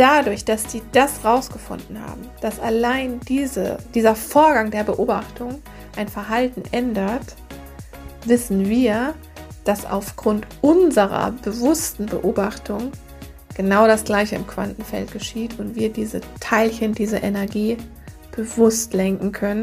dadurch, dass die das rausgefunden haben, dass allein diese, dieser Vorgang der Beobachtung ein Verhalten ändert, wissen wir, dass aufgrund unserer bewussten Beobachtung genau das gleiche im Quantenfeld geschieht und wir diese Teilchen, diese Energie bewusst lenken können.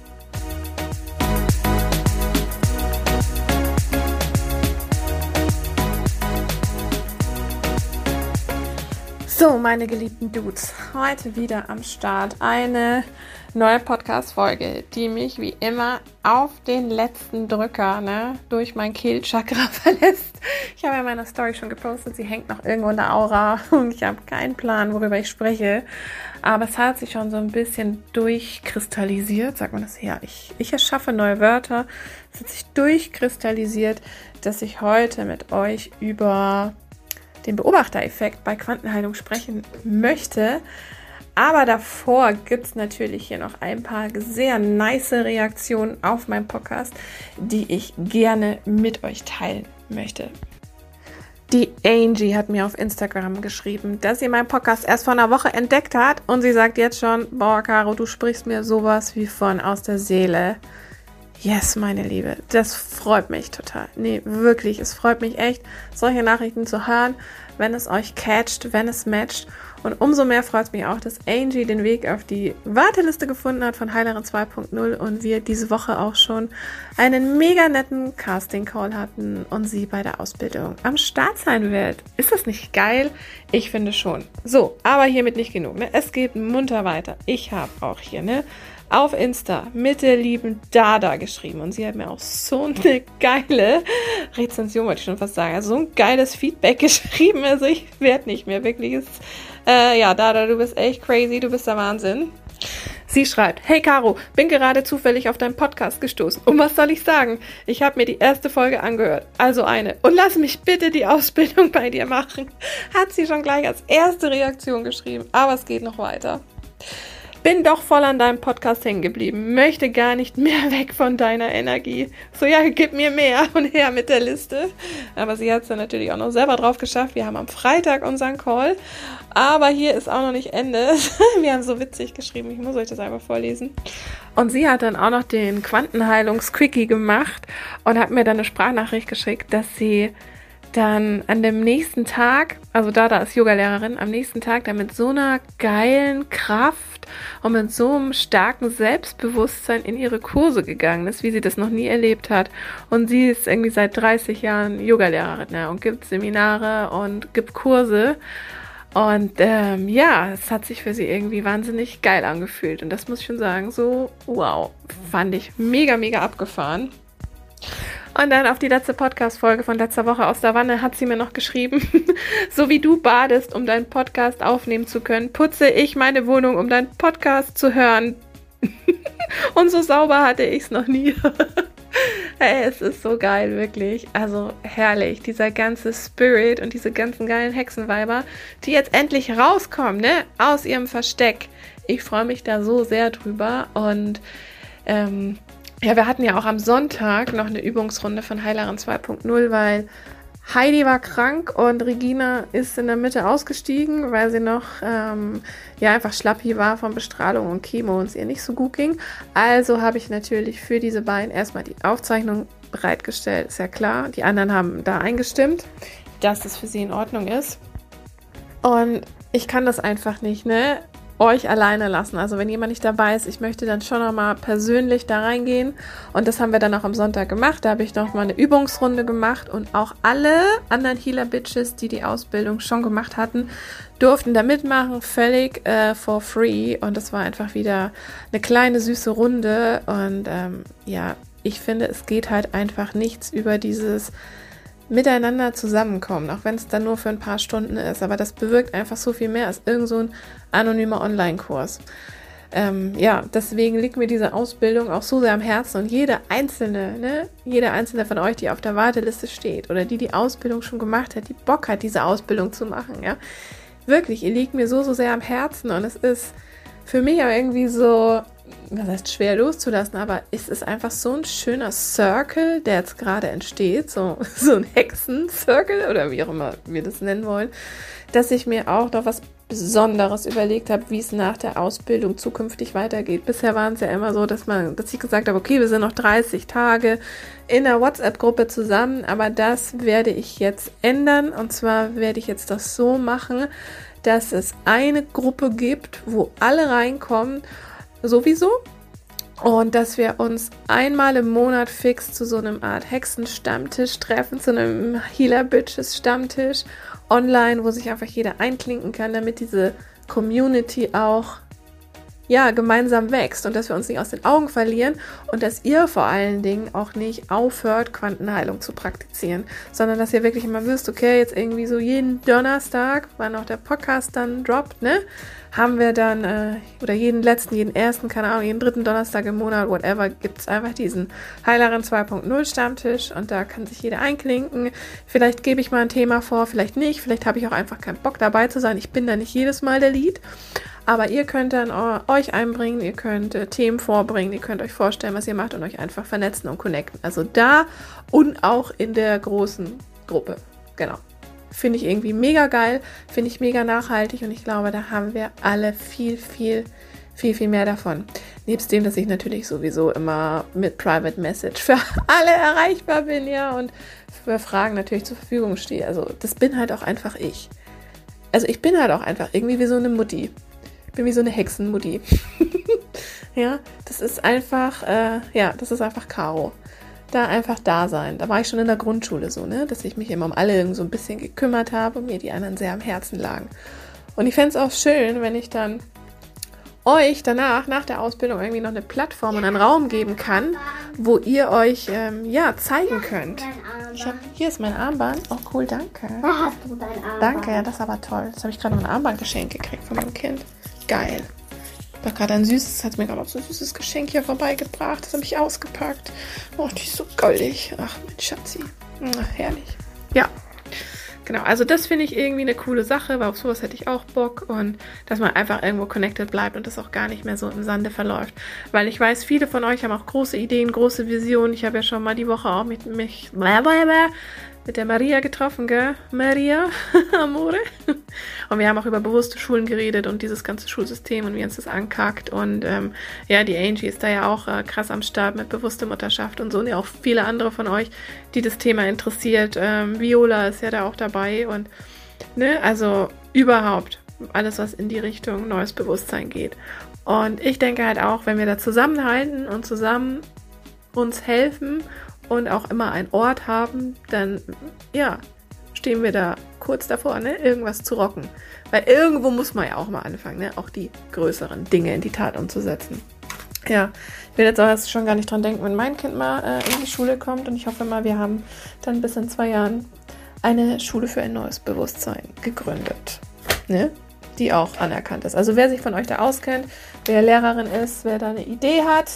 So, meine geliebten Dudes, heute wieder am Start eine neue Podcast-Folge, die mich wie immer auf den letzten Drücker ne, durch mein Kehlchakra verlässt. Ich habe ja meine Story schon gepostet, sie hängt noch irgendwo in der Aura und ich habe keinen Plan, worüber ich spreche. Aber es hat sich schon so ein bisschen durchkristallisiert, sagt man das ja. Ich, ich erschaffe neue Wörter. Es hat sich durchkristallisiert, dass ich heute mit euch über den Beobachtereffekt bei Quantenheilung sprechen möchte. Aber davor gibt es natürlich hier noch ein paar sehr nice Reaktionen auf meinen Podcast, die ich gerne mit euch teilen möchte. Die Angie hat mir auf Instagram geschrieben, dass sie meinen Podcast erst vor einer Woche entdeckt hat und sie sagt jetzt schon, boah, Caro, du sprichst mir sowas wie von aus der Seele. Yes, meine Liebe, das freut mich total. Nee, wirklich, es freut mich echt, solche Nachrichten zu hören, wenn es euch catcht, wenn es matcht. Und umso mehr freut es mich auch, dass Angie den Weg auf die Warteliste gefunden hat von Heilerin 2.0 und wir diese Woche auch schon einen mega netten Casting-Call hatten und sie bei der Ausbildung am Start sein wird. Ist das nicht geil? Ich finde schon. So, aber hiermit nicht genug. Ne? Es geht munter weiter. Ich habe auch hier ne, auf Insta mit der lieben Dada geschrieben und sie hat mir auch so eine geile Rezension, wollte ich schon fast sagen, also so ein geiles Feedback geschrieben. Also ich werde nicht mehr wirklich. Ist, äh, ja, Dada, du bist echt crazy, du bist der Wahnsinn. Sie schreibt, hey Caro, bin gerade zufällig auf deinen Podcast gestoßen. Und was soll ich sagen? Ich habe mir die erste Folge angehört. Also eine. Und lass mich bitte die Ausbildung bei dir machen. Hat sie schon gleich als erste Reaktion geschrieben. Aber es geht noch weiter bin doch voll an deinem Podcast hängen geblieben, möchte gar nicht mehr weg von deiner Energie. So, ja, gib mir mehr und her mit der Liste. Aber sie hat es dann natürlich auch noch selber drauf geschafft. Wir haben am Freitag unseren Call. Aber hier ist auch noch nicht Ende. Wir haben so witzig geschrieben. Ich muss euch das einfach vorlesen. Und sie hat dann auch noch den Quantenheilungs-Quickie gemacht und hat mir dann eine Sprachnachricht geschickt, dass sie dann an dem nächsten Tag, also da, da ist Yogalehrerin, am nächsten Tag dann mit so einer geilen Kraft und mit so einem starken Selbstbewusstsein in ihre Kurse gegangen ist, wie sie das noch nie erlebt hat. Und sie ist irgendwie seit 30 Jahren Yogalehrerin ja, und gibt Seminare und gibt Kurse. Und ähm, ja, es hat sich für sie irgendwie wahnsinnig geil angefühlt. Und das muss ich schon sagen, so wow, fand ich mega, mega abgefahren. Und dann auf die letzte Podcast-Folge von letzter Woche aus der Wanne hat sie mir noch geschrieben, so wie du badest, um deinen Podcast aufnehmen zu können, putze ich meine Wohnung, um deinen Podcast zu hören. Und so sauber hatte ich es noch nie. hey, es ist so geil, wirklich. Also herrlich, dieser ganze Spirit und diese ganzen geilen Hexenweiber, die jetzt endlich rauskommen, ne, aus ihrem Versteck. Ich freue mich da so sehr drüber und ähm, ja, wir hatten ja auch am Sonntag noch eine Übungsrunde von Heilerin 2.0, weil Heidi war krank und Regina ist in der Mitte ausgestiegen, weil sie noch ähm, ja einfach schlappi war von Bestrahlung und Chemo und es ihr nicht so gut ging. Also habe ich natürlich für diese beiden erstmal die Aufzeichnung bereitgestellt, ist ja klar. Die anderen haben da eingestimmt, dass es für sie in Ordnung ist. Und ich kann das einfach nicht, ne? Euch alleine lassen. Also wenn jemand nicht dabei ist, ich möchte dann schon nochmal persönlich da reingehen. Und das haben wir dann auch am Sonntag gemacht. Da habe ich nochmal eine Übungsrunde gemacht und auch alle anderen Healer-Bitches, die die Ausbildung schon gemacht hatten, durften da mitmachen, völlig äh, for free. Und das war einfach wieder eine kleine süße Runde. Und ähm, ja, ich finde, es geht halt einfach nichts über dieses miteinander zusammenkommen, auch wenn es dann nur für ein paar Stunden ist. Aber das bewirkt einfach so viel mehr als irgend so anonymer Online-Kurs. Ähm, ja, deswegen liegt mir diese Ausbildung auch so sehr am Herzen und jede einzelne, ne, jede einzelne von euch, die auf der Warteliste steht oder die die Ausbildung schon gemacht hat, die Bock hat, diese Ausbildung zu machen, ja, wirklich, ihr liegt mir so, so sehr am Herzen und es ist für mich auch irgendwie so, was heißt schwer loszulassen, aber es ist einfach so ein schöner Circle, der jetzt gerade entsteht, so, so ein Hexen-Circle oder wie auch immer wir das nennen wollen, dass ich mir auch noch was Besonderes überlegt habe, wie es nach der Ausbildung zukünftig weitergeht. Bisher waren es ja immer so, dass man, dass ich gesagt habe, okay, wir sind noch 30 Tage in der WhatsApp-Gruppe zusammen, aber das werde ich jetzt ändern und zwar werde ich jetzt das so machen, dass es eine Gruppe gibt, wo alle reinkommen, sowieso. Und dass wir uns einmal im Monat fix zu so einem Art Hexenstammtisch treffen, zu einem Healer Bitches Stammtisch online, wo sich einfach jeder einklinken kann, damit diese Community auch ja, gemeinsam wächst und dass wir uns nicht aus den Augen verlieren und dass ihr vor allen Dingen auch nicht aufhört, Quantenheilung zu praktizieren, sondern dass ihr wirklich immer wisst, okay, jetzt irgendwie so jeden Donnerstag, wann auch der Podcast dann droppt, ne, haben wir dann, äh, oder jeden letzten, jeden ersten, keine Ahnung, jeden dritten Donnerstag im Monat, whatever, gibt es einfach diesen Heilerin 2.0 Stammtisch und da kann sich jeder einklinken. Vielleicht gebe ich mal ein Thema vor, vielleicht nicht, vielleicht habe ich auch einfach keinen Bock dabei zu sein. Ich bin da nicht jedes Mal der Lied. Aber ihr könnt dann euch einbringen, ihr könnt äh, Themen vorbringen, ihr könnt euch vorstellen, was ihr macht und euch einfach vernetzen und connecten. Also da und auch in der großen Gruppe. Genau. Finde ich irgendwie mega geil, finde ich mega nachhaltig und ich glaube, da haben wir alle viel, viel, viel, viel mehr davon. Nebst dem, dass ich natürlich sowieso immer mit Private Message für alle erreichbar bin, ja, und für Fragen natürlich zur Verfügung stehe. Also das bin halt auch einfach ich. Also ich bin halt auch einfach irgendwie wie so eine Mutti bin wie so eine Hexenmutti. ja, das ist einfach, äh, ja, das ist einfach Karo. Da einfach da sein. Da war ich schon in der Grundschule so, ne, dass ich mich immer um alle so ein bisschen gekümmert habe und mir die anderen sehr am Herzen lagen. Und ich fände es auch schön, wenn ich dann euch danach, nach der Ausbildung, irgendwie noch eine Plattform und einen Raum geben kann, wo ihr euch ähm, ja zeigen könnt. Ich hab, hier ist mein Armband. Oh cool, danke. Da hast du dein Armband. Danke, ja, das ist aber toll. Jetzt habe ich gerade noch ein Armband geschenkt gekriegt von meinem Kind geil. War gerade ein süßes, hat mir gerade auch so ein süßes Geschenk hier vorbeigebracht. Das habe ich ausgepackt. Oh, die ist so goldig. Ach, mein Schatzi. Ach, herrlich. Ja, genau. Also das finde ich irgendwie eine coole Sache, weil auf sowas hätte ich auch Bock und dass man einfach irgendwo connected bleibt und das auch gar nicht mehr so im Sande verläuft. Weil ich weiß, viele von euch haben auch große Ideen, große Visionen. Ich habe ja schon mal die Woche auch mit mich mit der Maria getroffen, gell? Maria, Amore. Und wir haben auch über bewusste Schulen geredet und dieses ganze Schulsystem und wie uns das ankackt. Und ähm, ja, die Angie ist da ja auch äh, krass am Start mit bewusster Mutterschaft und so. Und ja auch viele andere von euch, die das Thema interessiert. Ähm, Viola ist ja da auch dabei. Und ne, also überhaupt alles, was in die Richtung neues Bewusstsein geht. Und ich denke halt auch, wenn wir da zusammenhalten und zusammen uns helfen und auch immer einen Ort haben, dann ja, stehen wir da kurz davor, ne, irgendwas zu rocken. Weil irgendwo muss man ja auch mal anfangen, ne, auch die größeren Dinge in die Tat umzusetzen. Ja, ich will jetzt auch erst schon gar nicht dran denken, wenn mein Kind mal äh, in die Schule kommt und ich hoffe mal, wir haben dann bis in zwei Jahren eine Schule für ein neues Bewusstsein gegründet, ne, die auch anerkannt ist. Also wer sich von euch da auskennt, wer Lehrerin ist, wer da eine Idee hat,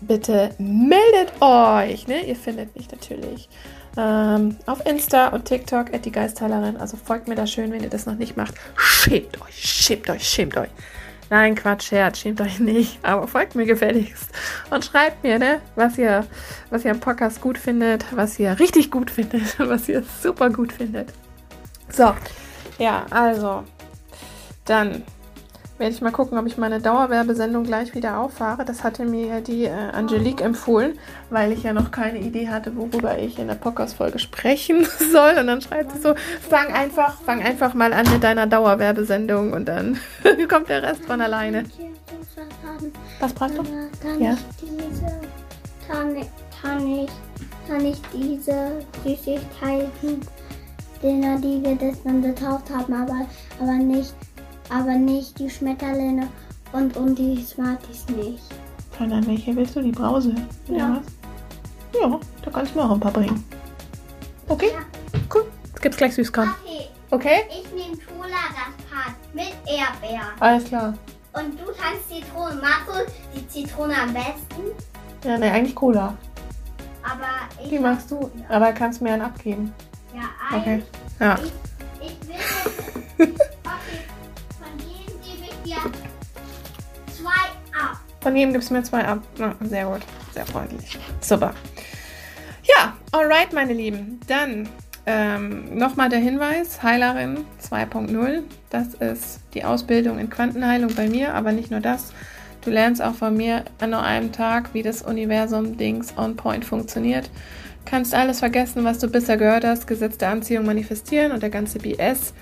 bitte meldet euch. Ne? Ihr findet mich natürlich ähm, auf Insta und TikTok at die Geistheilerin. Also folgt mir da schön, wenn ihr das noch nicht macht. Schämt euch, schämt euch, schämt euch. Nein, Quatsch, Scherz, schämt euch nicht. Aber folgt mir gefälligst. Und schreibt mir, ne, was ihr, was ihr am Podcast gut findet, was ihr richtig gut findet, was ihr super gut findet. So, ja, also, dann werde ich mal gucken, ob ich meine Dauerwerbesendung gleich wieder auffahre. Das hatte mir die äh, Angelique empfohlen, weil ich ja noch keine Idee hatte, worüber ich in der Podcast-Folge sprechen soll. Und dann schreibt sie so, fang einfach, fang einfach mal an mit deiner Dauerwerbesendung und dann kommt der Rest von alleine. Was brauchst du? Kann ja. ich diese, kann, kann ich, kann ich diese Süßigkeiten, die wir das dann getauft haben, aber, aber nicht aber nicht die Schmetterlinge und, und die Smarties nicht. Sondern welche willst du? Die Brause? Ja. Ja, da kannst du mir auch ein paar bringen. Okay? Ja. Cool. Jetzt gibt's gleich Süßkram. Okay, Okay? ich nehme Cola das Part mit Erdbeer. Alles klar. Und du kannst Zitrone. Magst du die Zitrone am besten? Ja, ne, eigentlich Cola. Aber ich. Die magst du. Aber kannst mir einen abgeben. Ja, Okay. eigentlich. Ja. Ich, ich will Von jedem gibst du mir zwei ab. Na, sehr gut. Sehr freundlich. Super. Ja, alright, meine Lieben. Dann ähm, nochmal der Hinweis: Heilerin 2.0. Das ist die Ausbildung in Quantenheilung bei mir, aber nicht nur das. Du lernst auch von mir an nur einem Tag, wie das Universum-Dings on point funktioniert. Kannst alles vergessen, was du bisher gehört hast, Gesetz der Anziehung manifestieren und der ganze BS.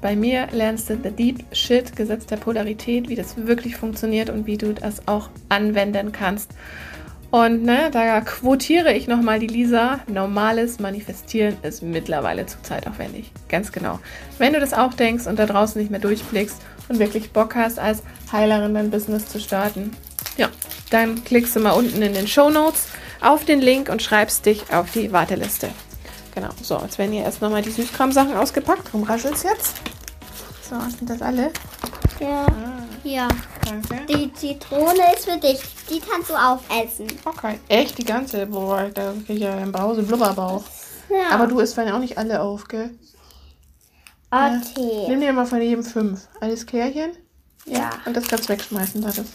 Bei mir lernst du the deep shit, Gesetz der Polarität, wie das wirklich funktioniert und wie du das auch anwenden kannst. Und ne, da quotiere ich nochmal die Lisa. Normales Manifestieren ist mittlerweile zu zeitaufwendig. Ganz genau. Wenn du das auch denkst und da draußen nicht mehr durchblickst und wirklich Bock hast, als Heilerin dein Business zu starten, ja, dann klickst du mal unten in den Show Notes auf den Link und schreibst dich auf die Warteliste. Genau, so, jetzt werden hier erst nochmal die Süßkram-Sachen ausgepackt. Warum raschelt's jetzt? So, sind das alle? Ja. Ja. Danke. Die Zitrone ist für dich. Die kannst du aufessen. Okay, echt die ganze? Boah, da krieg ich ja einen Brause Blubberbauch. Ja. Aber du isst ja auch nicht alle auf, gell? Okay. Nimm dir mal von jedem fünf. Alles klärchen? Ja. Und das kannst du wegschmeißen, das ist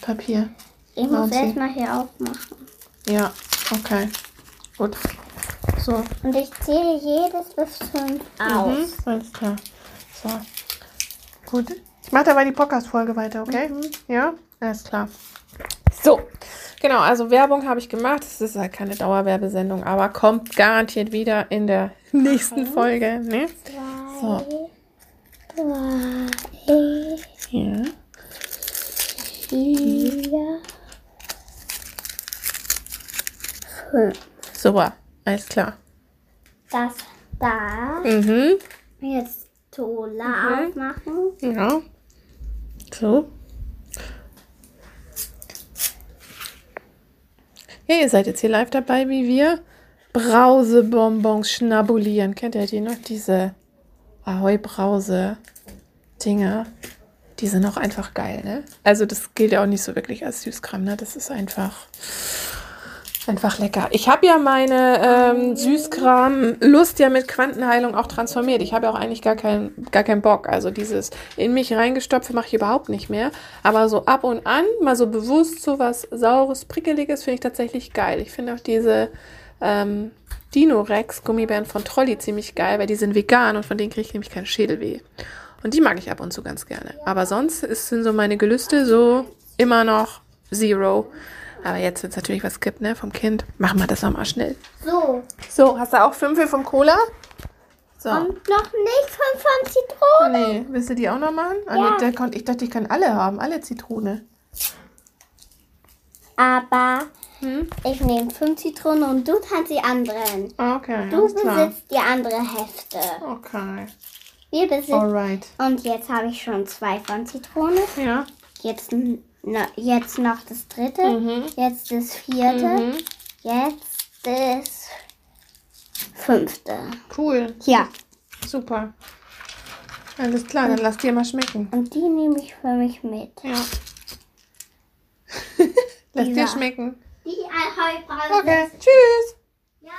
Papier. Ich muss erstmal hier aufmachen. Ja, okay. Gut. So. Und ich zähle jedes bis fünf aus. Mhm, alles klar. So. Gut. Ich mache dabei die Podcast-Folge weiter, okay? Ja? Alles klar. So. Genau, also Werbung habe ich gemacht. Es ist halt keine Dauerwerbesendung, aber kommt garantiert wieder in der nächsten Folge. Ne? So. Drei, Ja. vier, fünf. Super. Alles klar. Das da. Mhm. Jetzt Tola Mhm. aufmachen. Ja. So. Ja, ihr seid jetzt hier live dabei, wie wir Brausebonbons schnabulieren. Kennt ihr die noch? Diese Ahoi-Brause-Dinger. Die sind auch einfach geil, ne? Also das gilt ja auch nicht so wirklich als Süßkram, ne? Das ist einfach, einfach lecker. Ich habe ja meine ähm, Süßkram-Lust ja mit Quantenheilung auch transformiert. Ich habe ja auch eigentlich gar keinen gar keinen Bock. Also dieses in mich reingestopfe mache ich überhaupt nicht mehr. Aber so ab und an, mal so bewusst so was Saures, Prickeliges, finde ich tatsächlich geil. Ich finde auch diese ähm, Dino-Rex Gummibären von Trolli ziemlich geil, weil die sind vegan und von denen kriege ich nämlich keinen Schädelweh. Und die mag ich ab und zu ganz gerne. Aber sonst ist, sind so meine Gelüste so immer noch Zero. Aber jetzt, wenn es natürlich was gibt, ne, vom Kind, machen wir das auch mal schnell. So. So, hast du auch fünf vom Cola? So. Und noch nicht fünf von Zitrone. Nee, willst du die auch noch machen? Ah, Ja. nee, kon- ich dachte, ich kann alle haben, alle Zitrone. Aber Hm? ich nehme fünf Zitronen und du kannst die anderen. Ah, Okay, Du alles klar. besitzt die andere Hälfte. Okay, Wir besitzen. alright. Und jetzt habe ich schon zwei von Zitrone. Ja. Jetzt, na, jetzt noch das dritte. Mhm. Jetzt das vierte. Mhm. Jetzt das fünfte. Cool, Ja. super. Alles klar, dann lass dir mal schmecken. Und die nehme ich für mich mit. Ja. lass dir schmecken. Die Heubrause. Okay, tschüss. Ja.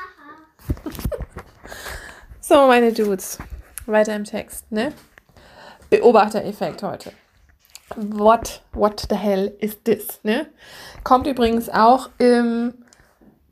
So, meine Dudes. Weiter im Text, ne? Beobachtereffekt heute. What, what the hell is this, ne? Kommt übrigens auch im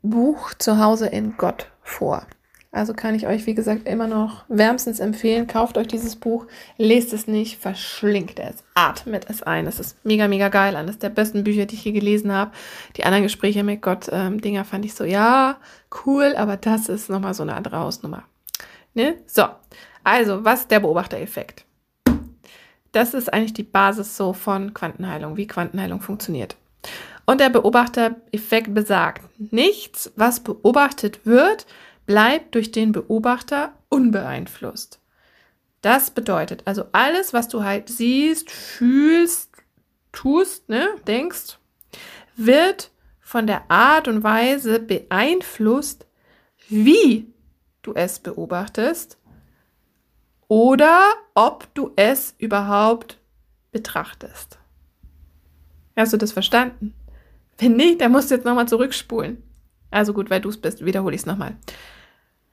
Buch Zuhause in Gott vor. Also kann ich euch, wie gesagt, immer noch wärmstens empfehlen. Kauft euch dieses Buch, lest es nicht, verschlingt es, atmet es ein. Es ist mega, mega geil. Eines der besten Bücher, die ich je gelesen habe. Die anderen Gespräche mit Gott, ähm, fand ich so, ja, cool, aber das ist nochmal so eine andere Hausnummer. Ne? So, also, was ist der Beobachtereffekt? Das ist eigentlich die Basis so von Quantenheilung, wie Quantenheilung funktioniert. Und der Beobachtereffekt besagt, nichts, was beobachtet wird, bleibt durch den Beobachter unbeeinflusst. Das bedeutet, also alles, was du halt siehst, fühlst, tust, ne, denkst, wird von der Art und Weise beeinflusst, wie du es beobachtest oder ob du es überhaupt betrachtest. Hast du das verstanden? Wenn nicht, dann musst du jetzt nochmal zurückspulen. Also gut, weil du es bist, wiederhole ich es nochmal.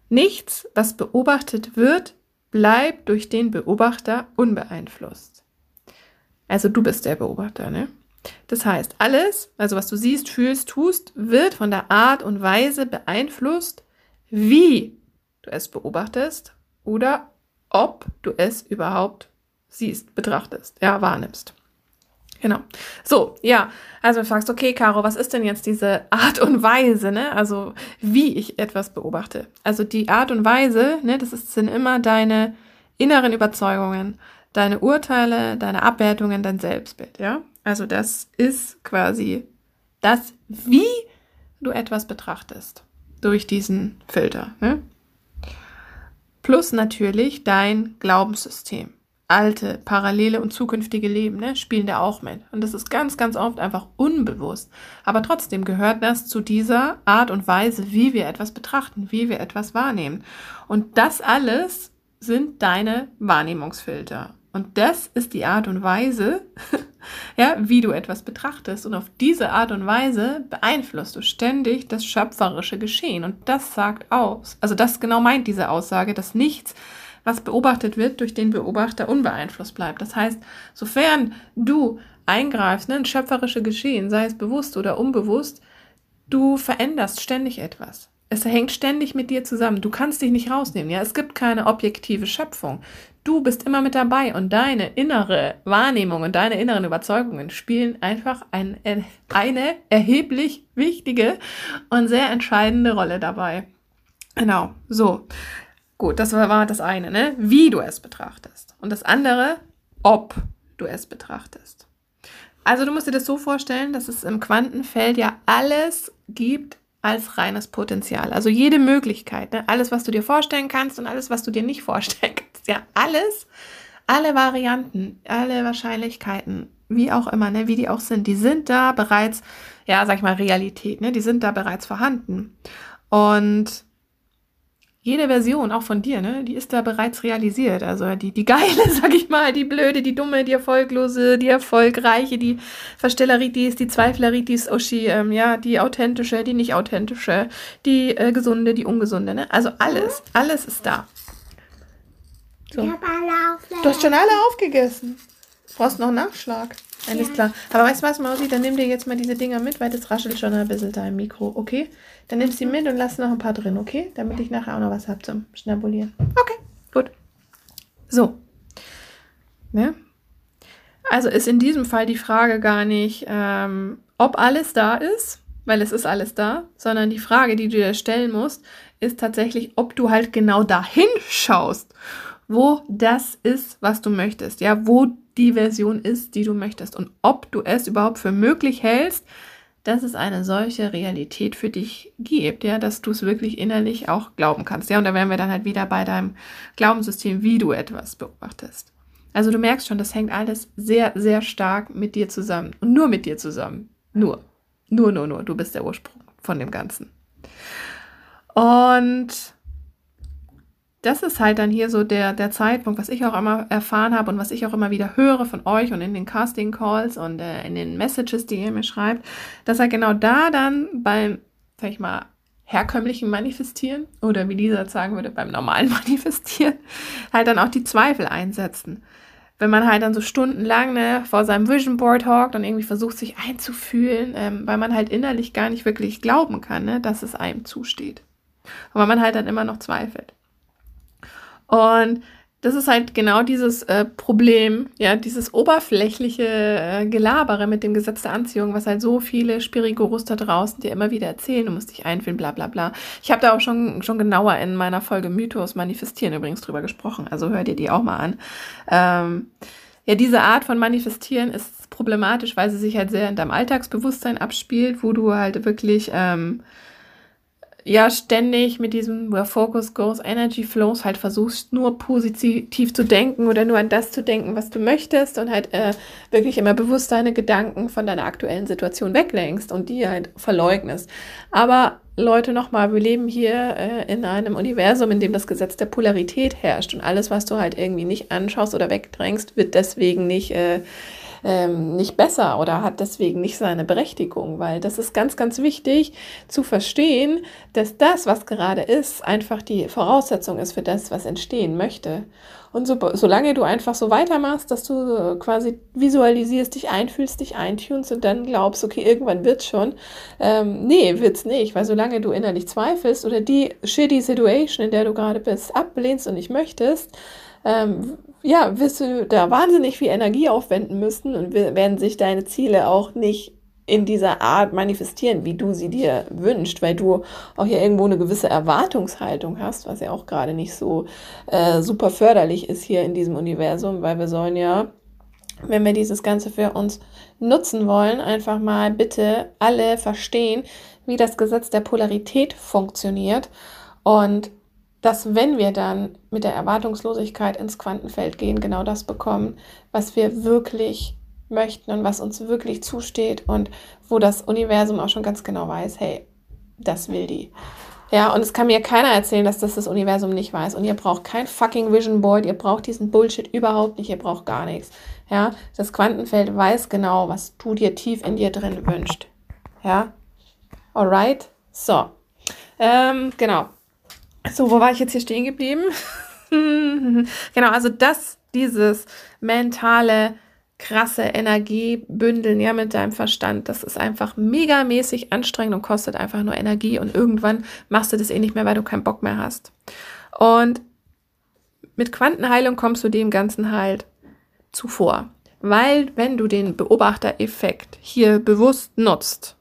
Nichts, was beobachtet wird, bleibt durch den Beobachter unbeeinflusst. Also du bist der Beobachter, ne? Das heißt, alles, also was du siehst, fühlst, tust, wird von der Art und Weise beeinflusst, wie du es beobachtest oder ob du es überhaupt siehst, betrachtest, ja, wahrnimmst. Genau. So, ja, also du fragst, okay, Caro, was ist denn jetzt diese Art und Weise, ne? Also, wie ich etwas beobachte. Also die Art und Weise, ne, das ist, sind immer deine inneren Überzeugungen, deine Urteile, deine Abwertungen, dein Selbstbild, ja? Also das ist quasi das, wie du etwas betrachtest durch diesen Filter, ne? Plus natürlich dein Glaubenssystem alte, parallele und zukünftige Leben, ne, spielen da auch mit. Und das ist ganz, ganz oft einfach unbewusst. Aber trotzdem gehört das zu dieser Art und Weise, wie wir etwas betrachten, wie wir etwas wahrnehmen. Und das alles sind deine Wahrnehmungsfilter. Und das ist die Art und Weise, ja, wie du etwas betrachtest. Und auf diese Art und Weise beeinflusst du ständig das schöpferische Geschehen. Und das sagt aus. Also das genau meint diese Aussage, dass nichts was beobachtet wird, durch den Beobachter unbeeinflusst bleibt. Das heißt, sofern du eingreifst ne, in schöpferische Geschehen, sei es bewusst oder unbewusst, du veränderst ständig etwas. Es hängt ständig mit dir zusammen. Du kannst dich nicht rausnehmen. Ja, es gibt keine objektive Schöpfung. Du bist immer mit dabei und deine innere Wahrnehmung und deine inneren Überzeugungen spielen einfach ein, eine erheblich wichtige und sehr entscheidende Rolle dabei. Genau, so. Gut, das war das eine, ne? Wie du es betrachtest. Und das andere, ob du es betrachtest. Also du musst dir das so vorstellen, dass es im Quantenfeld ja alles gibt als reines Potenzial. Also jede Möglichkeit, ne? alles, was du dir vorstellen kannst und alles, was du dir nicht vorstellen kannst. Ja, alles, alle Varianten, alle Wahrscheinlichkeiten, wie auch immer, ne? wie die auch sind, die sind da bereits, ja, sag ich mal, Realität, ne? die sind da bereits vorhanden. Und jede Version, auch von dir, ne, die ist da bereits realisiert. Also die, die geile, sag ich mal, die blöde, die dumme, die erfolglose, die erfolgreiche, die Verstelleritis, die Zweifleritis, Oschi, ähm, ja, die authentische, die nicht authentische, die äh, gesunde, die ungesunde, ne? Also alles, alles ist da. So. Ich hab alle aufgegessen. Du hast schon alle aufgegessen. Du brauchst noch Nachschlag. Alles ja. klar. Aber weißt du was, Mausi, dann nimm dir jetzt mal diese Dinger mit, weil das raschelt schon ein bisschen da im Mikro, okay? Dann nimm sie mit und lass noch ein paar drin, okay? Damit ich nachher auch noch was habe zum Schnabulieren. Okay, gut. So. Ne? Also ist in diesem Fall die Frage gar nicht, ähm, ob alles da ist, weil es ist alles da, sondern die Frage, die du dir stellen musst, ist tatsächlich, ob du halt genau dahin schaust, wo das ist, was du möchtest, ja, wo die Version ist, die du möchtest und ob du es überhaupt für möglich hältst, dass es eine solche Realität für dich gibt, ja, dass du es wirklich innerlich auch glauben kannst. Ja, und da wären wir dann halt wieder bei deinem Glaubenssystem, wie du etwas beobachtest. Also du merkst schon, das hängt alles sehr, sehr stark mit dir zusammen und nur mit dir zusammen. Nur. Nur, nur, nur. Du bist der Ursprung von dem Ganzen. Und das ist halt dann hier so der, der Zeitpunkt, was ich auch immer erfahren habe und was ich auch immer wieder höre von euch und in den Casting Calls und äh, in den Messages, die ihr mir schreibt, dass er genau da dann beim, sag ich mal, herkömmlichen Manifestieren oder wie dieser sagen würde, beim normalen Manifestieren, halt dann auch die Zweifel einsetzen. Wenn man halt dann so stundenlang ne, vor seinem Vision Board hockt und irgendwie versucht, sich einzufühlen, ähm, weil man halt innerlich gar nicht wirklich glauben kann, ne, dass es einem zusteht. Und weil man halt dann immer noch zweifelt. Und das ist halt genau dieses äh, Problem, ja, dieses oberflächliche äh, Gelabere mit dem Gesetz der Anziehung, was halt so viele Spirigurus da draußen dir immer wieder erzählen, du musst dich einfühlen, bla bla bla. Ich habe da auch schon, schon genauer in meiner Folge Mythos Manifestieren übrigens drüber gesprochen, also hör dir die auch mal an. Ähm, ja, diese Art von Manifestieren ist problematisch, weil sie sich halt sehr in deinem Alltagsbewusstsein abspielt, wo du halt wirklich ähm, ja ständig mit diesem Where Focus Goes Energy Flows halt versuchst, nur positiv zu denken oder nur an das zu denken, was du möchtest und halt äh, wirklich immer bewusst deine Gedanken von deiner aktuellen Situation weglenkst und die halt verleugnest. Aber Leute, nochmal, wir leben hier äh, in einem Universum, in dem das Gesetz der Polarität herrscht und alles, was du halt irgendwie nicht anschaust oder wegdrängst, wird deswegen nicht äh, ähm, nicht besser oder hat deswegen nicht seine Berechtigung, weil das ist ganz, ganz wichtig zu verstehen, dass das, was gerade ist, einfach die Voraussetzung ist für das, was entstehen möchte. Und so, solange du einfach so weitermachst, dass du quasi visualisierst, dich einfühlst, dich eintunst und dann glaubst, okay, irgendwann wird's schon. Ähm, nee, wird's nicht, weil solange du innerlich zweifelst oder die shitty Situation, in der du gerade bist, ablehnst und nicht möchtest, ähm, ja, wirst du da wahnsinnig viel Energie aufwenden müssen und werden sich deine Ziele auch nicht in dieser Art manifestieren, wie du sie dir wünschst, weil du auch ja irgendwo eine gewisse Erwartungshaltung hast, was ja auch gerade nicht so äh, super förderlich ist hier in diesem Universum, weil wir sollen ja, wenn wir dieses Ganze für uns nutzen wollen, einfach mal bitte alle verstehen, wie das Gesetz der Polarität funktioniert. Und dass wenn wir dann mit der Erwartungslosigkeit ins Quantenfeld gehen, genau das bekommen, was wir wirklich möchten und was uns wirklich zusteht und wo das Universum auch schon ganz genau weiß, hey, das will die. Ja, und es kann mir keiner erzählen, dass das das Universum nicht weiß. Und ihr braucht kein fucking Vision Board, ihr braucht diesen Bullshit überhaupt nicht, ihr braucht gar nichts. Ja, das Quantenfeld weiß genau, was du dir tief in dir drin wünschst. Ja, alright? So, ähm, genau. So, wo war ich jetzt hier stehen geblieben? genau, also das, dieses mentale, krasse Energiebündeln ja mit deinem Verstand, das ist einfach megamäßig anstrengend und kostet einfach nur Energie und irgendwann machst du das eh nicht mehr, weil du keinen Bock mehr hast. Und mit Quantenheilung kommst du dem Ganzen halt zuvor. Weil wenn du den Beobachtereffekt hier bewusst nutzt,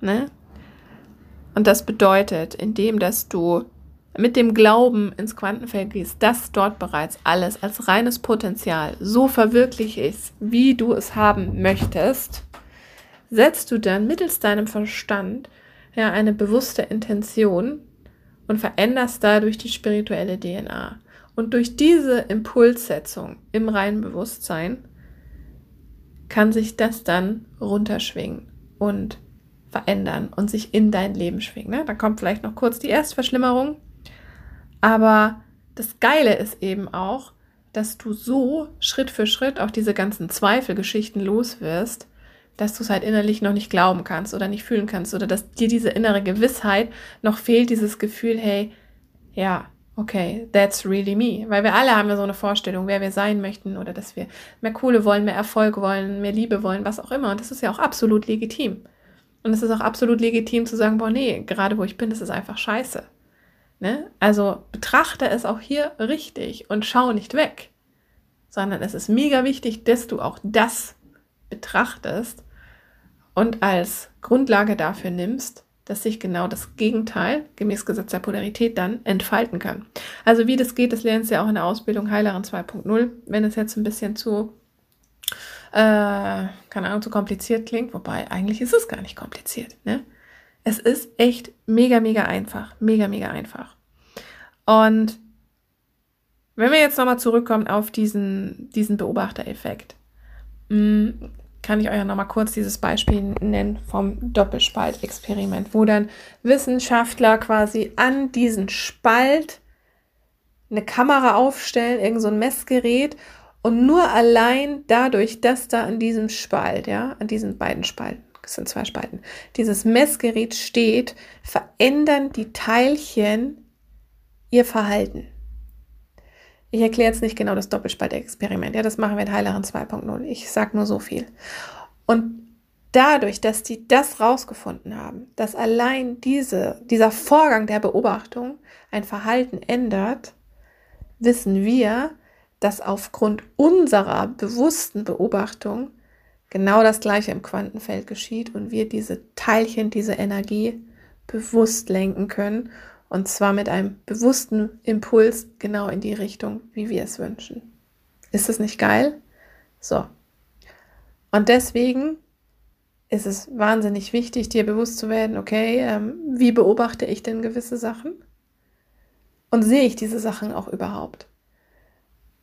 ne, und das bedeutet, indem dass du mit dem Glauben ins Quantenfeld gehst, dass dort bereits alles als reines Potenzial so verwirklicht ist, wie du es haben möchtest, setzt du dann mittels deinem Verstand ja eine bewusste Intention und veränderst dadurch die spirituelle DNA. Und durch diese Impulssetzung im reinen Bewusstsein kann sich das dann runterschwingen und verändern und sich in dein Leben schwingen. Ne? Da kommt vielleicht noch kurz die Erstverschlimmerung. Aber das Geile ist eben auch, dass du so Schritt für Schritt auch diese ganzen Zweifelgeschichten los wirst, dass du es halt innerlich noch nicht glauben kannst oder nicht fühlen kannst oder dass dir diese innere Gewissheit noch fehlt, dieses Gefühl, hey, ja, okay, that's really me. Weil wir alle haben ja so eine Vorstellung, wer wir sein möchten oder dass wir mehr Kohle wollen, mehr Erfolg wollen, mehr Liebe wollen, was auch immer. Und das ist ja auch absolut legitim. Und es ist auch absolut legitim zu sagen, boah, nee, gerade wo ich bin, das ist einfach scheiße. Ne? Also betrachte es auch hier richtig und schau nicht weg, sondern es ist mega wichtig, dass du auch das betrachtest und als Grundlage dafür nimmst, dass sich genau das Gegenteil, gemäß Gesetz der Polarität, dann entfalten kann. Also wie das geht, das lernst du ja auch in der Ausbildung Heilerin 2.0. Wenn es jetzt ein bisschen zu äh, keine Ahnung, zu kompliziert klingt, wobei eigentlich ist es gar nicht kompliziert. Ne? Es ist echt mega, mega einfach. Mega, mega einfach. Und wenn wir jetzt nochmal zurückkommen auf diesen, diesen Beobachtereffekt, mm, kann ich euch ja nochmal kurz dieses Beispiel nennen vom Doppelspaltexperiment, wo dann Wissenschaftler quasi an diesen Spalt eine Kamera aufstellen, irgend so Messgerät und nur allein dadurch, dass da an diesem Spalt, ja, an diesen beiden Spalten, das sind zwei Spalten, dieses Messgerät steht, verändern die Teilchen ihr Verhalten. Ich erkläre jetzt nicht genau das Doppelspaltexperiment. Ja, das machen wir in Heilerin 2.0. Ich sage nur so viel. Und dadurch, dass die das rausgefunden haben, dass allein diese, dieser Vorgang der Beobachtung ein Verhalten ändert, wissen wir, dass aufgrund unserer bewussten Beobachtung genau das gleiche im Quantenfeld geschieht und wir diese Teilchen, diese Energie bewusst lenken können und zwar mit einem bewussten Impuls genau in die Richtung, wie wir es wünschen. Ist es nicht geil? So. Und deswegen ist es wahnsinnig wichtig, dir bewusst zu werden, okay, ähm, wie beobachte ich denn gewisse Sachen? Und sehe ich diese Sachen auch überhaupt?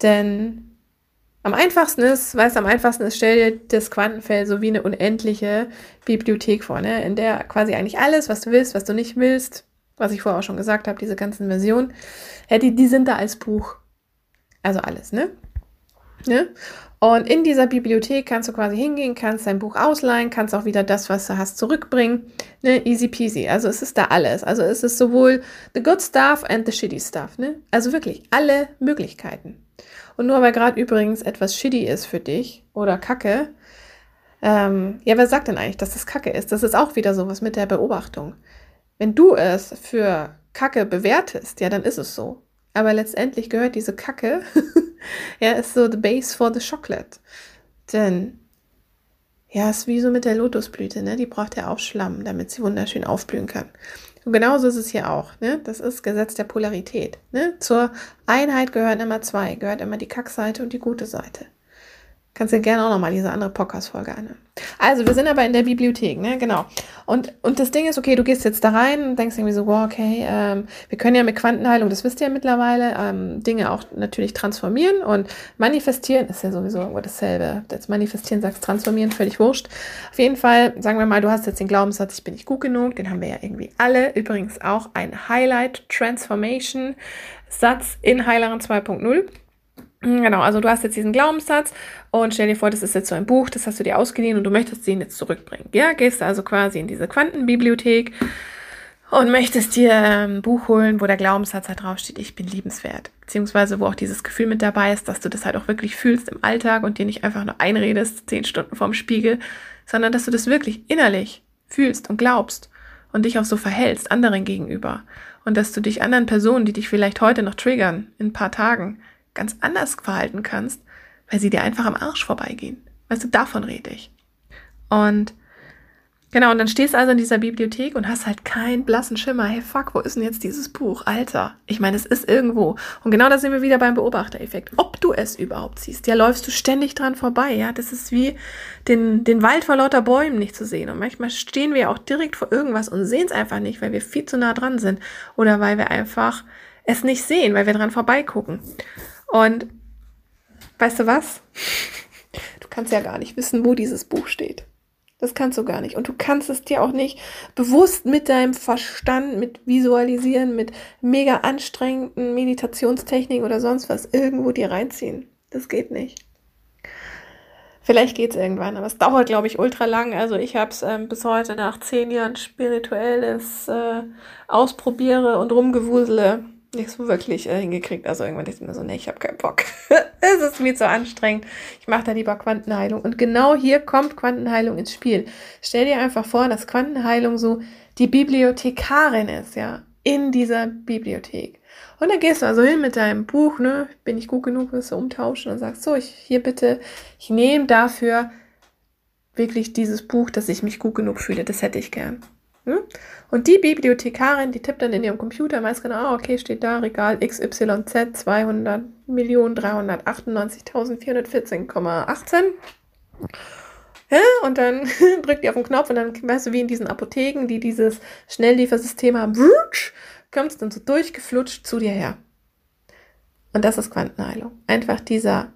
Denn am einfachsten ist, weißt du, am einfachsten ist, stell dir das Quantenfeld so wie eine unendliche Bibliothek vor, ne? in der quasi eigentlich alles, was du willst, was du nicht willst, was ich vorher auch schon gesagt habe, diese ganzen Versionen, ja, die, die sind da als Buch. Also alles, ne? ne? Und in dieser Bibliothek kannst du quasi hingehen, kannst dein Buch ausleihen, kannst auch wieder das, was du hast, zurückbringen. Ne? Easy peasy. Also es ist da alles. Also es ist sowohl the good stuff and the shitty stuff. Ne? Also wirklich alle Möglichkeiten. Und nur weil gerade übrigens etwas shitty ist für dich oder Kacke, ähm, ja, wer sagt denn eigentlich, dass das Kacke ist? Das ist auch wieder sowas mit der Beobachtung. Wenn du es für Kacke bewertest, ja, dann ist es so. Aber letztendlich gehört diese Kacke, ja, ist so the base for the chocolate. Denn, ja, ist wie so mit der Lotusblüte, ne? Die braucht ja auch Schlamm, damit sie wunderschön aufblühen kann. Und genauso ist es hier auch, ne? Das ist Gesetz der Polarität, ne? Zur Einheit gehören immer zwei, gehört immer die Kackseite und die gute Seite. Kannst dir gerne auch nochmal diese andere Podcast-Folge anhören. Also, wir sind aber in der Bibliothek, ne? Genau. Und, und das Ding ist, okay, du gehst jetzt da rein und denkst irgendwie so, wow, okay, ähm, wir können ja mit Quantenheilung, das wisst ihr ja mittlerweile, ähm, Dinge auch natürlich transformieren und manifestieren ist ja sowieso irgendwo dasselbe. Jetzt manifestieren sagst transformieren, völlig wurscht. Auf jeden Fall, sagen wir mal, du hast jetzt den Glaubenssatz, ich bin nicht gut genug, den haben wir ja irgendwie alle. Übrigens auch ein Highlight Transformation Satz in Heileren 2.0. Genau, also du hast jetzt diesen Glaubenssatz und stell dir vor, das ist jetzt so ein Buch, das hast du dir ausgeliehen und du möchtest den jetzt zurückbringen. Ja, gehst also quasi in diese Quantenbibliothek und möchtest dir ein Buch holen, wo der Glaubenssatz halt draufsteht, ich bin liebenswert. Beziehungsweise wo auch dieses Gefühl mit dabei ist, dass du das halt auch wirklich fühlst im Alltag und dir nicht einfach nur einredest, zehn Stunden vorm Spiegel, sondern dass du das wirklich innerlich fühlst und glaubst und dich auch so verhältst anderen gegenüber. Und dass du dich anderen Personen, die dich vielleicht heute noch triggern, in ein paar Tagen, ganz anders verhalten kannst, weil sie dir einfach am Arsch vorbeigehen. Weißt du, davon rede ich. Und genau, und dann stehst du also in dieser Bibliothek und hast halt keinen blassen Schimmer. Hey, fuck, wo ist denn jetzt dieses Buch? Alter. Ich meine, es ist irgendwo. Und genau da sind wir wieder beim Beobachtereffekt. Ob du es überhaupt siehst, ja, läufst du ständig dran vorbei. Ja, das ist wie den, den Wald vor lauter Bäumen nicht zu sehen. Und manchmal stehen wir auch direkt vor irgendwas und sehen es einfach nicht, weil wir viel zu nah dran sind. Oder weil wir einfach es nicht sehen, weil wir dran vorbeigucken. Und weißt du was? Du kannst ja gar nicht wissen, wo dieses Buch steht. Das kannst du gar nicht. Und du kannst es dir auch nicht bewusst mit deinem Verstand, mit Visualisieren, mit mega anstrengenden Meditationstechniken oder sonst was irgendwo dir reinziehen. Das geht nicht. Vielleicht geht es irgendwann, aber es dauert, glaube ich, ultra lang. Also ich habe es ähm, bis heute nach zehn Jahren spirituelles äh, Ausprobiere und Rumgewusele nicht so wirklich äh, hingekriegt. Also irgendwann dachte ich mir so, nee, ich habe keinen Bock. es ist mir zu anstrengend. Ich mache da lieber Quantenheilung. Und genau hier kommt Quantenheilung ins Spiel. Stell dir einfach vor, dass Quantenheilung so die Bibliothekarin ist, ja, in dieser Bibliothek. Und dann gehst du also hin mit deinem Buch, ne, bin ich gut genug, wirst du umtauschen und sagst, so, ich hier bitte, ich nehme dafür wirklich dieses Buch, dass ich mich gut genug fühle. Das hätte ich gern. Hm? Und die Bibliothekarin, die tippt dann in ihrem Computer, weiß genau, ah, okay, steht da Regal XYZ 200.398.414,18. Ja, und dann drückt ihr auf den Knopf und dann, weißt du, wie in diesen Apotheken, die dieses Schnellliefersystem haben, kommt es dann so durchgeflutscht zu dir her. Und das ist Quantenheilung. Einfach dieser,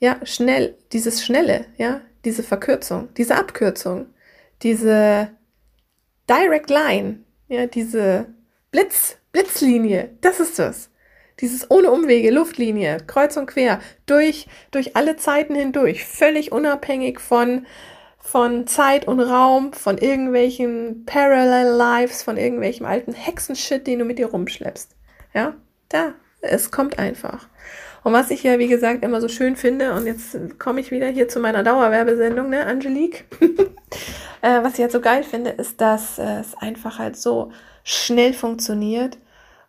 ja, schnell, dieses Schnelle, ja, diese Verkürzung, diese Abkürzung, diese Direct Line, ja, diese Blitz, Blitzlinie, das ist das. Dieses ohne Umwege, Luftlinie, kreuz und quer, durch, durch alle Zeiten hindurch, völlig unabhängig von, von Zeit und Raum, von irgendwelchen Parallel Lives, von irgendwelchem alten Hexenshit, den du mit dir rumschleppst. Ja, da, es kommt einfach. Und was ich ja, wie gesagt, immer so schön finde, und jetzt komme ich wieder hier zu meiner Dauerwerbesendung, ne, Angelique? äh, was ich halt so geil finde, ist, dass äh, es einfach halt so schnell funktioniert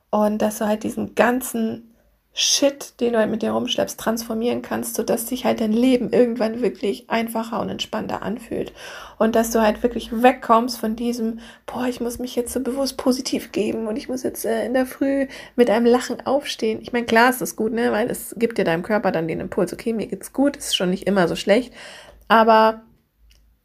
und dass du halt diesen ganzen Shit, den du halt mit dir rumschleppst, transformieren kannst, sodass sich halt dein Leben irgendwann wirklich einfacher und entspannter anfühlt. Und dass du halt wirklich wegkommst von diesem, boah, ich muss mich jetzt so bewusst positiv geben und ich muss jetzt äh, in der Früh mit einem Lachen aufstehen. Ich meine, klar ist das gut, ne, weil es gibt dir deinem Körper dann den Impuls, okay, mir geht's gut, ist schon nicht immer so schlecht, aber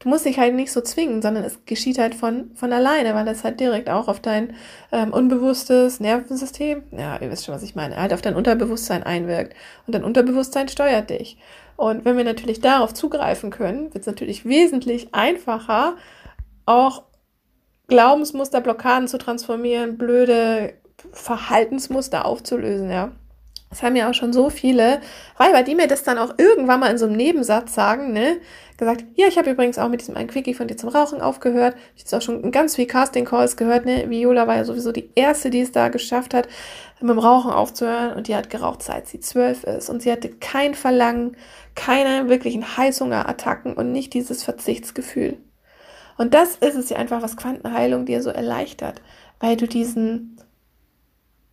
Du musst dich halt nicht so zwingen, sondern es geschieht halt von, von alleine, weil es halt direkt auch auf dein ähm, unbewusstes Nervensystem, ja, ihr wisst schon, was ich meine, halt auf dein Unterbewusstsein einwirkt. Und dein Unterbewusstsein steuert dich. Und wenn wir natürlich darauf zugreifen können, wird es natürlich wesentlich einfacher, auch Glaubensmuster, Blockaden zu transformieren, blöde Verhaltensmuster aufzulösen, ja. Das haben ja auch schon so viele Weiber, die mir das dann auch irgendwann mal in so einem Nebensatz sagen, ne? Gesagt, ja, ich habe übrigens auch mit diesem einen Quickie von dir zum Rauchen aufgehört. Ich habe auch schon ganz viel Casting-Calls gehört, ne? Viola war ja sowieso die erste, die es da geschafft hat, mit dem Rauchen aufzuhören. Und die hat geraucht, seit sie zwölf ist. Und sie hatte kein Verlangen, keine wirklichen Heißhungerattacken und nicht dieses Verzichtsgefühl. Und das ist es ja einfach, was Quantenheilung dir so erleichtert, weil du diesen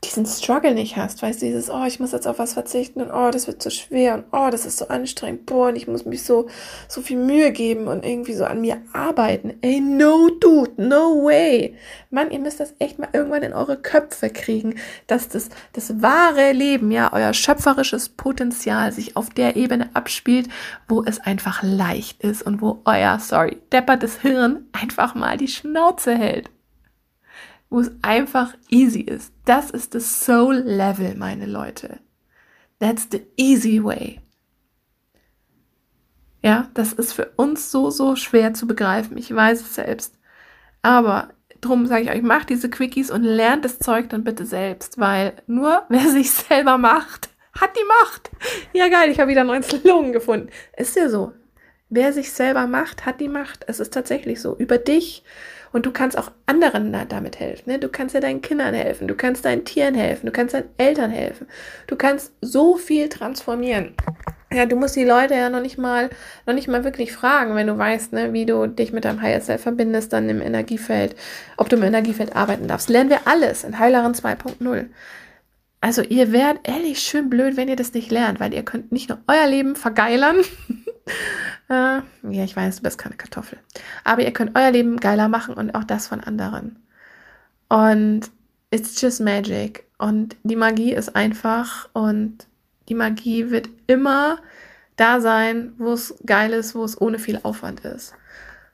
diesen Struggle nicht hast, weißt du, dieses, oh, ich muss jetzt auf was verzichten und oh, das wird so schwer und oh, das ist so anstrengend, boah, und ich muss mich so, so viel Mühe geben und irgendwie so an mir arbeiten. Ey, no dude, no way. Mann, ihr müsst das echt mal irgendwann in eure Köpfe kriegen, dass das, das wahre Leben, ja, euer schöpferisches Potenzial sich auf der Ebene abspielt, wo es einfach leicht ist und wo euer, sorry, deppertes Hirn einfach mal die Schnauze hält wo es einfach easy ist. Das ist das Soul Level, meine Leute. That's the easy way. Ja, das ist für uns so, so schwer zu begreifen. Ich weiß es selbst. Aber drum sage ich euch, macht diese Quickies und lernt das Zeug dann bitte selbst, weil nur wer sich selber macht, hat die Macht. Ja, geil, ich habe wieder einen neuen Slogan gefunden. Ist ja so. Wer sich selber macht, hat die Macht. Es ist tatsächlich so. Über dich und du kannst auch anderen damit helfen. Ne? Du kannst ja deinen Kindern helfen, du kannst deinen Tieren helfen, du kannst deinen Eltern helfen. Du kannst so viel transformieren. Ja, du musst die Leute ja noch nicht mal, noch nicht mal wirklich fragen, wenn du weißt, ne, wie du dich mit deinem Higher Self verbindest, dann im Energiefeld, ob du im Energiefeld arbeiten darfst. Lernen wir alles in Heilerin 2.0. Also ihr werdet ehrlich schön blöd, wenn ihr das nicht lernt, weil ihr könnt nicht nur euer Leben vergeilern, ja, ich weiß, du bist keine Kartoffel. Aber ihr könnt euer Leben geiler machen und auch das von anderen. Und it's just magic. Und die Magie ist einfach und die Magie wird immer da sein, wo es geil ist, wo es ohne viel Aufwand ist.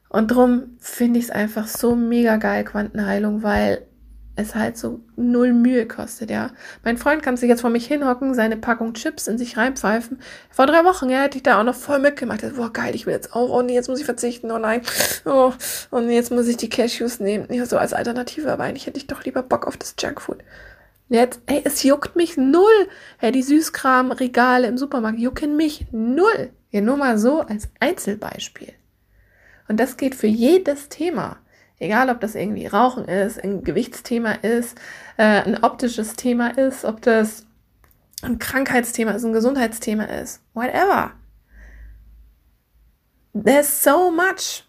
Und drum finde ich es einfach so mega geil, Quantenheilung, weil es halt so null Mühe kostet, ja. Mein Freund kann sich jetzt vor mich hinhocken, seine Packung Chips in sich reinpfeifen. Vor drei Wochen, ja, hätte ich da auch noch voll mitgemacht. Boah, geil, ich will jetzt auch, oh nee, jetzt muss ich verzichten, oh nein, oh, und oh jetzt muss ich die Cashews nehmen. Ja, so als Alternative, aber eigentlich hätte ich doch lieber Bock auf das Junkfood. Jetzt, ey, es juckt mich null. Ja, die Süßkram-Regale im Supermarkt jucken mich null. Ja, nur mal so als Einzelbeispiel. Und das geht für jedes Thema. Egal, ob das irgendwie Rauchen ist, ein Gewichtsthema ist, äh, ein optisches Thema ist, ob das ein Krankheitsthema ist, ein Gesundheitsthema ist, whatever. There's so much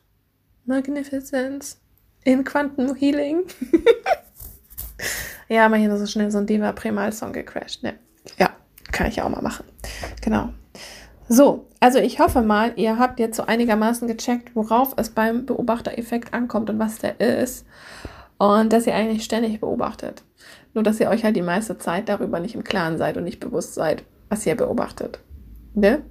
magnificence in Quantum Healing. ja, mal hier so schnell so ein Deva Premal Song gecrashed. Ne? Ja, kann ich auch mal machen. Genau. So, also ich hoffe mal, ihr habt jetzt so einigermaßen gecheckt, worauf es beim Beobachtereffekt ankommt und was der ist. Und dass ihr eigentlich ständig beobachtet. Nur, dass ihr euch halt die meiste Zeit darüber nicht im Klaren seid und nicht bewusst seid, was ihr beobachtet. Ne?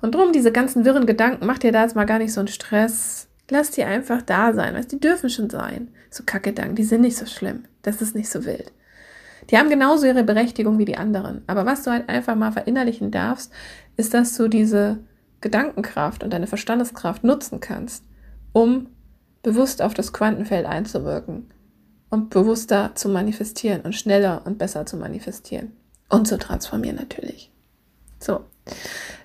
Und drum, diese ganzen wirren Gedanken, macht ihr da jetzt mal gar nicht so einen Stress. Lasst die einfach da sein. Weißt, die dürfen schon sein. So Kackgedanken, die sind nicht so schlimm. Das ist nicht so wild. Die haben genauso ihre Berechtigung wie die anderen. Aber was du halt einfach mal verinnerlichen darfst, ist, dass du diese Gedankenkraft und deine Verstandeskraft nutzen kannst, um bewusst auf das Quantenfeld einzuwirken und bewusster zu manifestieren und schneller und besser zu manifestieren und zu transformieren natürlich. So.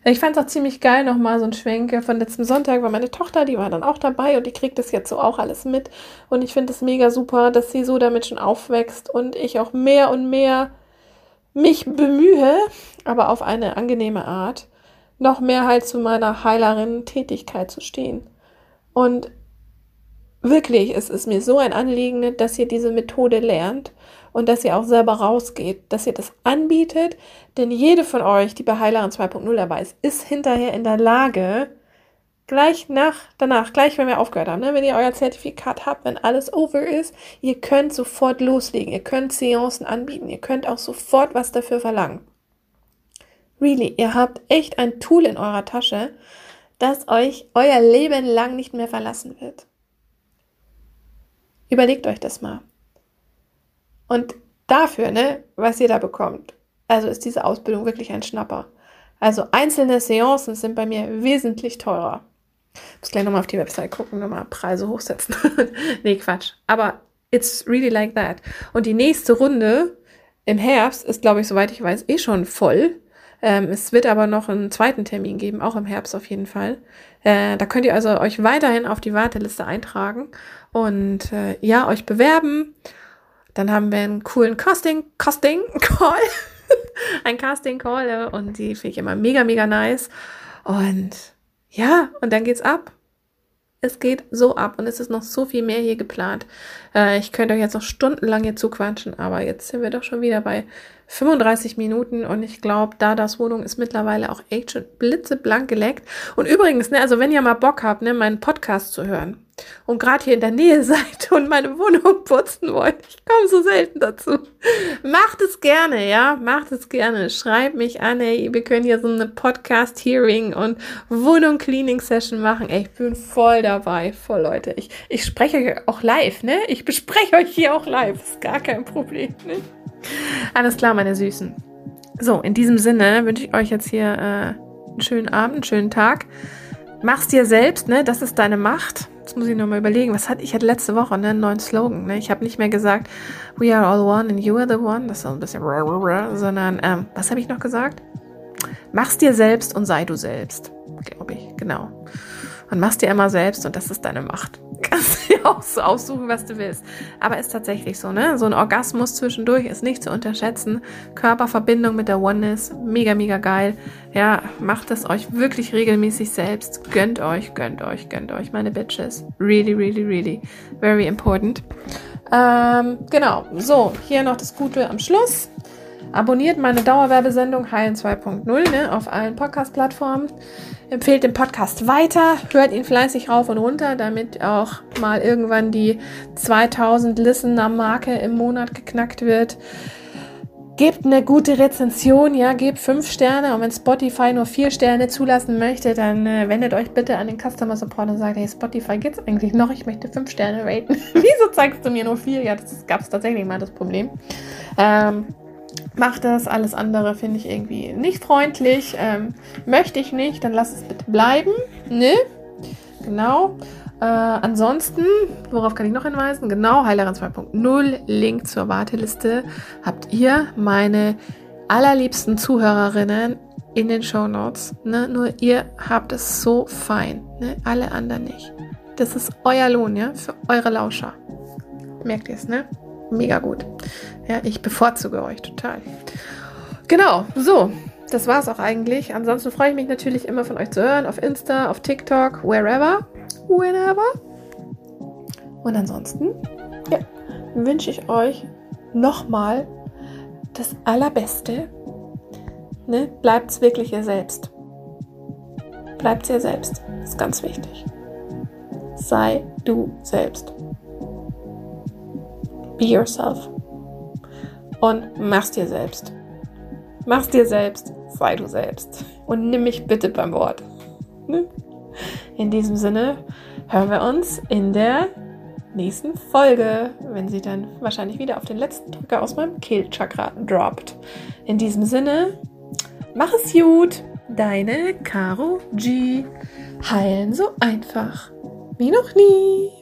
Ich fand es auch ziemlich geil, nochmal so ein Schwenke von letztem Sonntag, weil meine Tochter, die war dann auch dabei und die kriegt das jetzt so auch alles mit. Und ich finde es mega super, dass sie so damit schon aufwächst und ich auch mehr und mehr mich bemühe, aber auf eine angenehme Art, noch mehr halt zu meiner Heilerin-Tätigkeit zu stehen. Und wirklich, es ist mir so ein Anliegen, dass ihr diese Methode lernt und dass ihr auch selber rausgeht, dass ihr das anbietet, denn jede von euch, die bei Heilerin 2.0 dabei ist, ist hinterher in der Lage, gleich nach, danach, gleich wenn wir aufgehört haben, ne, wenn ihr euer Zertifikat habt, wenn alles over ist, ihr könnt sofort loslegen, ihr könnt Seancen anbieten, ihr könnt auch sofort was dafür verlangen. Really, ihr habt echt ein Tool in eurer Tasche, das euch euer Leben lang nicht mehr verlassen wird. Überlegt euch das mal. Und dafür, ne, was ihr da bekommt, also ist diese Ausbildung wirklich ein Schnapper. Also einzelne Seancen sind bei mir wesentlich teurer. Ich muss gleich nochmal auf die Website gucken, nochmal Preise hochsetzen. nee, Quatsch. Aber it's really like that. Und die nächste Runde im Herbst ist, glaube ich, soweit ich weiß, eh schon voll. Ähm, es wird aber noch einen zweiten Termin geben, auch im Herbst auf jeden Fall. Äh, da könnt ihr also euch weiterhin auf die Warteliste eintragen und äh, ja, euch bewerben. Dann haben wir einen coolen Casting, Casting Call. ein Casting Call und die finde ich immer mega, mega nice. Und ja, und dann geht's ab. Es geht so ab und es ist noch so viel mehr hier geplant. Äh, ich könnte euch jetzt noch stundenlang hier zuquatschen, aber jetzt sind wir doch schon wieder bei 35 Minuten und ich glaube, da das Wohnung ist mittlerweile auch echt schon blitzeblank geleckt. Und übrigens, ne, also wenn ihr mal Bock habt, ne, meinen Podcast zu hören und gerade hier in der Nähe seid und meine Wohnung putzen wollt, ich komme so selten dazu. Macht es gerne, ja, macht es gerne. Schreibt mich an, ey, wir können hier so eine Podcast-Hearing und Wohnung-Cleaning-Session machen. Ey, ich bin voll dabei, voll Leute. Ich, ich spreche euch auch live, ne? Ich bespreche euch hier auch live, ist gar kein Problem, ne? Alles klar, meine Süßen. So, in diesem Sinne wünsche ich euch jetzt hier äh, einen schönen Abend, einen schönen Tag. Mach's dir selbst, ne? Das ist deine Macht. Jetzt muss ich nochmal überlegen, was hatte ich hatte letzte Woche, ne? Einen neuen Slogan, ne? Ich habe nicht mehr gesagt, we are all one and you are the one. Das ist so ein bisschen, sondern, ähm, was habe ich noch gesagt? Mach's dir selbst und sei du selbst, glaube ich, genau. Und mach's dir immer selbst und das ist deine Macht. Kannst dir auch so aussuchen, was du willst. Aber ist tatsächlich so, ne? So ein Orgasmus zwischendurch ist nicht zu unterschätzen. Körperverbindung mit der Oneness, mega, mega geil. Ja, macht es euch wirklich regelmäßig selbst. Gönnt euch, gönnt euch, gönnt euch, meine Bitches. Really, really, really, very important. Ähm, genau, so, hier noch das Gute am Schluss. Abonniert meine Dauerwerbesendung Heilen 2.0 ne, auf allen Podcast-Plattformen. Empfehlt den Podcast weiter, hört ihn fleißig rauf und runter, damit auch mal irgendwann die 2000 Listener-Marke im Monat geknackt wird. Gebt eine gute Rezension, ja, gebt fünf Sterne und wenn Spotify nur vier Sterne zulassen möchte, dann äh, wendet euch bitte an den Customer Support und sagt, hey, Spotify geht's eigentlich noch? Ich möchte fünf Sterne raten. Wieso zeigst du mir nur vier? Ja, das gab es tatsächlich mal das Problem. Ähm, Mach das, alles andere finde ich irgendwie nicht freundlich. Ähm, möchte ich nicht, dann lass es bitte bleiben. Ne? Genau. Äh, ansonsten, worauf kann ich noch hinweisen? Genau, Heilerin 2.0, Link zur Warteliste habt ihr, meine allerliebsten Zuhörerinnen in den Show Notes. Ne? Nur ihr habt es so fein, ne? alle anderen nicht. Das ist euer Lohn, ja, für eure Lauscher. Merkt ihr es, ne? Mega gut. Ja, ich bevorzuge euch total. Genau, so. Das war es auch eigentlich. Ansonsten freue ich mich natürlich immer von euch zu hören. Auf Insta, auf TikTok, wherever, whenever. Und ansonsten ja, wünsche ich euch nochmal das Allerbeste. Ne? Bleibt wirklich ihr selbst. Bleibt ihr selbst. Das ist ganz wichtig. Sei du selbst. Be yourself. Und mach's dir selbst. Mach's dir selbst. Sei du selbst. Und nimm mich bitte beim Wort. Ne? In diesem Sinne hören wir uns in der nächsten Folge, wenn sie dann wahrscheinlich wieder auf den letzten Drücker aus meinem Kehlchakra droppt. In diesem Sinne, mach es gut. Deine Caro G. Heilen so einfach wie noch nie.